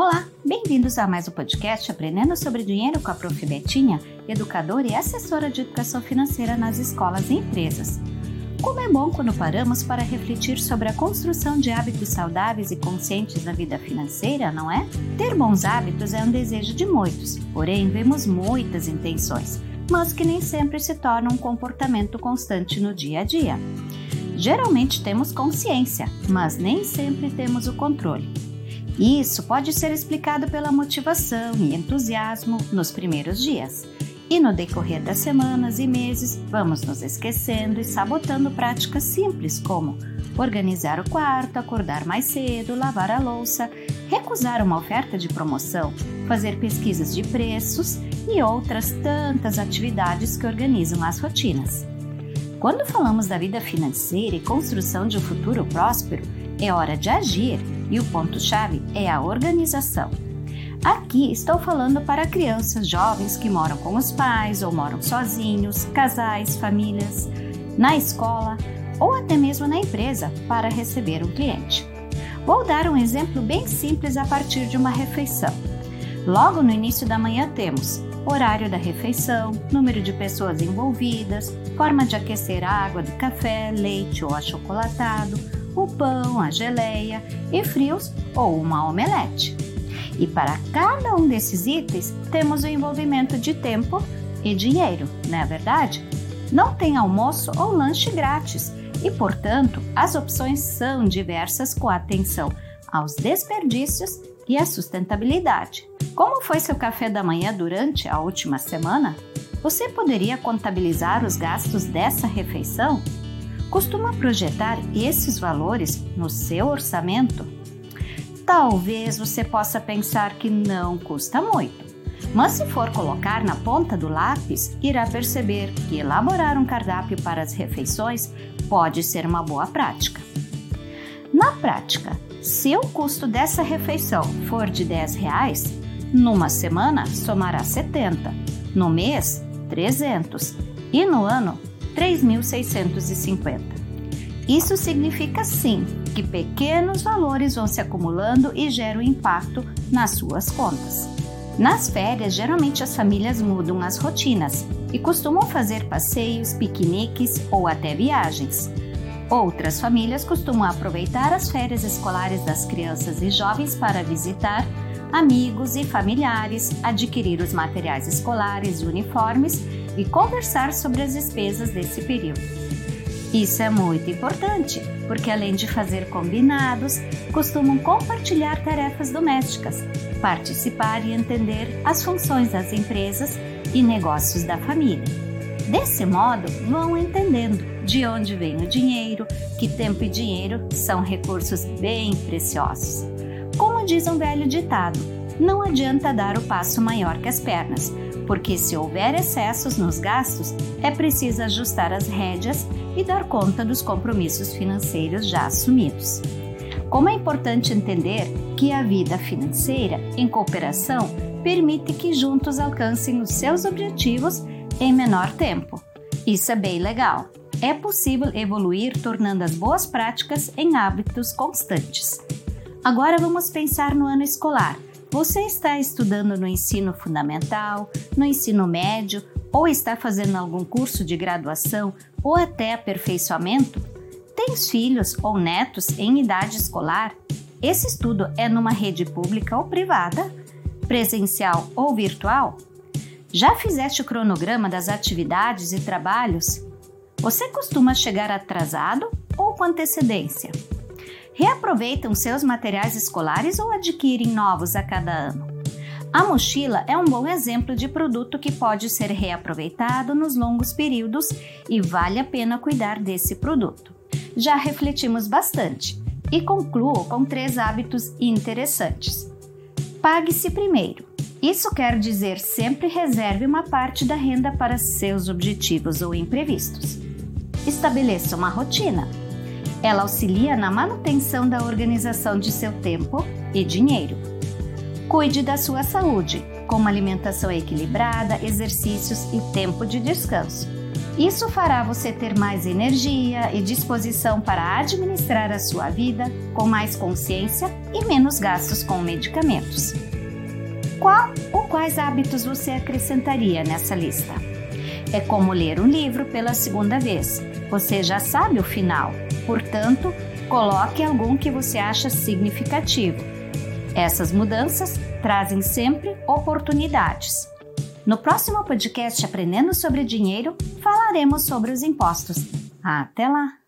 Olá, bem-vindos a mais um podcast Aprendendo sobre Dinheiro com a Prof. Betinha, educadora e assessora de educação financeira nas escolas e empresas. Como é bom quando paramos para refletir sobre a construção de hábitos saudáveis e conscientes na vida financeira, não é? Ter bons hábitos é um desejo de muitos, porém vemos muitas intenções, mas que nem sempre se tornam um comportamento constante no dia a dia. Geralmente temos consciência, mas nem sempre temos o controle. Isso pode ser explicado pela motivação e entusiasmo nos primeiros dias. E no decorrer das semanas e meses, vamos nos esquecendo e sabotando práticas simples como organizar o quarto, acordar mais cedo, lavar a louça, recusar uma oferta de promoção, fazer pesquisas de preços e outras tantas atividades que organizam as rotinas. Quando falamos da vida financeira e construção de um futuro próspero, é hora de agir e o ponto-chave é a organização. Aqui estou falando para crianças, jovens que moram com os pais ou moram sozinhos, casais, famílias, na escola ou até mesmo na empresa para receber um cliente. Vou dar um exemplo bem simples a partir de uma refeição. Logo no início da manhã temos horário da refeição, número de pessoas envolvidas, forma de aquecer a água do café, leite ou achocolatado, o pão, a geleia e frios ou uma omelete. E para cada um desses itens temos o envolvimento de tempo e dinheiro, não é verdade? Não tem almoço ou lanche grátis e, portanto, as opções são diversas com atenção aos desperdícios e à sustentabilidade. Como foi seu café da manhã durante a última semana? Você poderia contabilizar os gastos dessa refeição? Costuma projetar esses valores no seu orçamento? Talvez você possa pensar que não custa muito, mas se for colocar na ponta do lápis, irá perceber que elaborar um cardápio para as refeições pode ser uma boa prática. Na prática, se o custo dessa refeição for de 10 reais, numa semana somará 70, no mês 300 e no ano 3.650. Isso significa sim que pequenos valores vão se acumulando e geram impacto nas suas contas. Nas férias, geralmente as famílias mudam as rotinas e costumam fazer passeios, piqueniques ou até viagens. Outras famílias costumam aproveitar as férias escolares das crianças e jovens para visitar amigos e familiares, adquirir os materiais escolares e uniformes e conversar sobre as despesas desse período. Isso é muito importante, porque além de fazer combinados, costumam compartilhar tarefas domésticas, participar e entender as funções das empresas e negócios da família. Desse modo, vão entendendo de onde vem o dinheiro, que tempo e dinheiro são recursos bem preciosos. Como diz um velho ditado, não adianta dar o passo maior que as pernas, porque se houver excessos nos gastos, é preciso ajustar as rédeas e dar conta dos compromissos financeiros já assumidos. Como é importante entender que a vida financeira em cooperação permite que juntos alcancem os seus objetivos em menor tempo. Isso é bem legal. É possível evoluir tornando as boas práticas em hábitos constantes. Agora vamos pensar no ano escolar. Você está estudando no ensino fundamental, no ensino médio ou está fazendo algum curso de graduação ou até aperfeiçoamento? Tens filhos ou netos em idade escolar? Esse estudo é numa rede pública ou privada? Presencial ou virtual? Já fizeste o cronograma das atividades e trabalhos? Você costuma chegar atrasado ou com antecedência? Reaproveitam seus materiais escolares ou adquirem novos a cada ano? A mochila é um bom exemplo de produto que pode ser reaproveitado nos longos períodos e vale a pena cuidar desse produto. Já refletimos bastante e concluo com três hábitos interessantes. Pague-se primeiro. Isso quer dizer sempre reserve uma parte da renda para seus objetivos ou imprevistos. Estabeleça uma rotina. Ela auxilia na manutenção da organização de seu tempo e dinheiro. Cuide da sua saúde, com uma alimentação equilibrada, exercícios e tempo de descanso. Isso fará você ter mais energia e disposição para administrar a sua vida com mais consciência e menos gastos com medicamentos. Qual ou quais hábitos você acrescentaria nessa lista? É como ler um livro pela segunda vez. Você já sabe o final, portanto, coloque algum que você acha significativo. Essas mudanças trazem sempre oportunidades. No próximo podcast Aprendendo sobre Dinheiro, falaremos sobre os impostos. Até lá!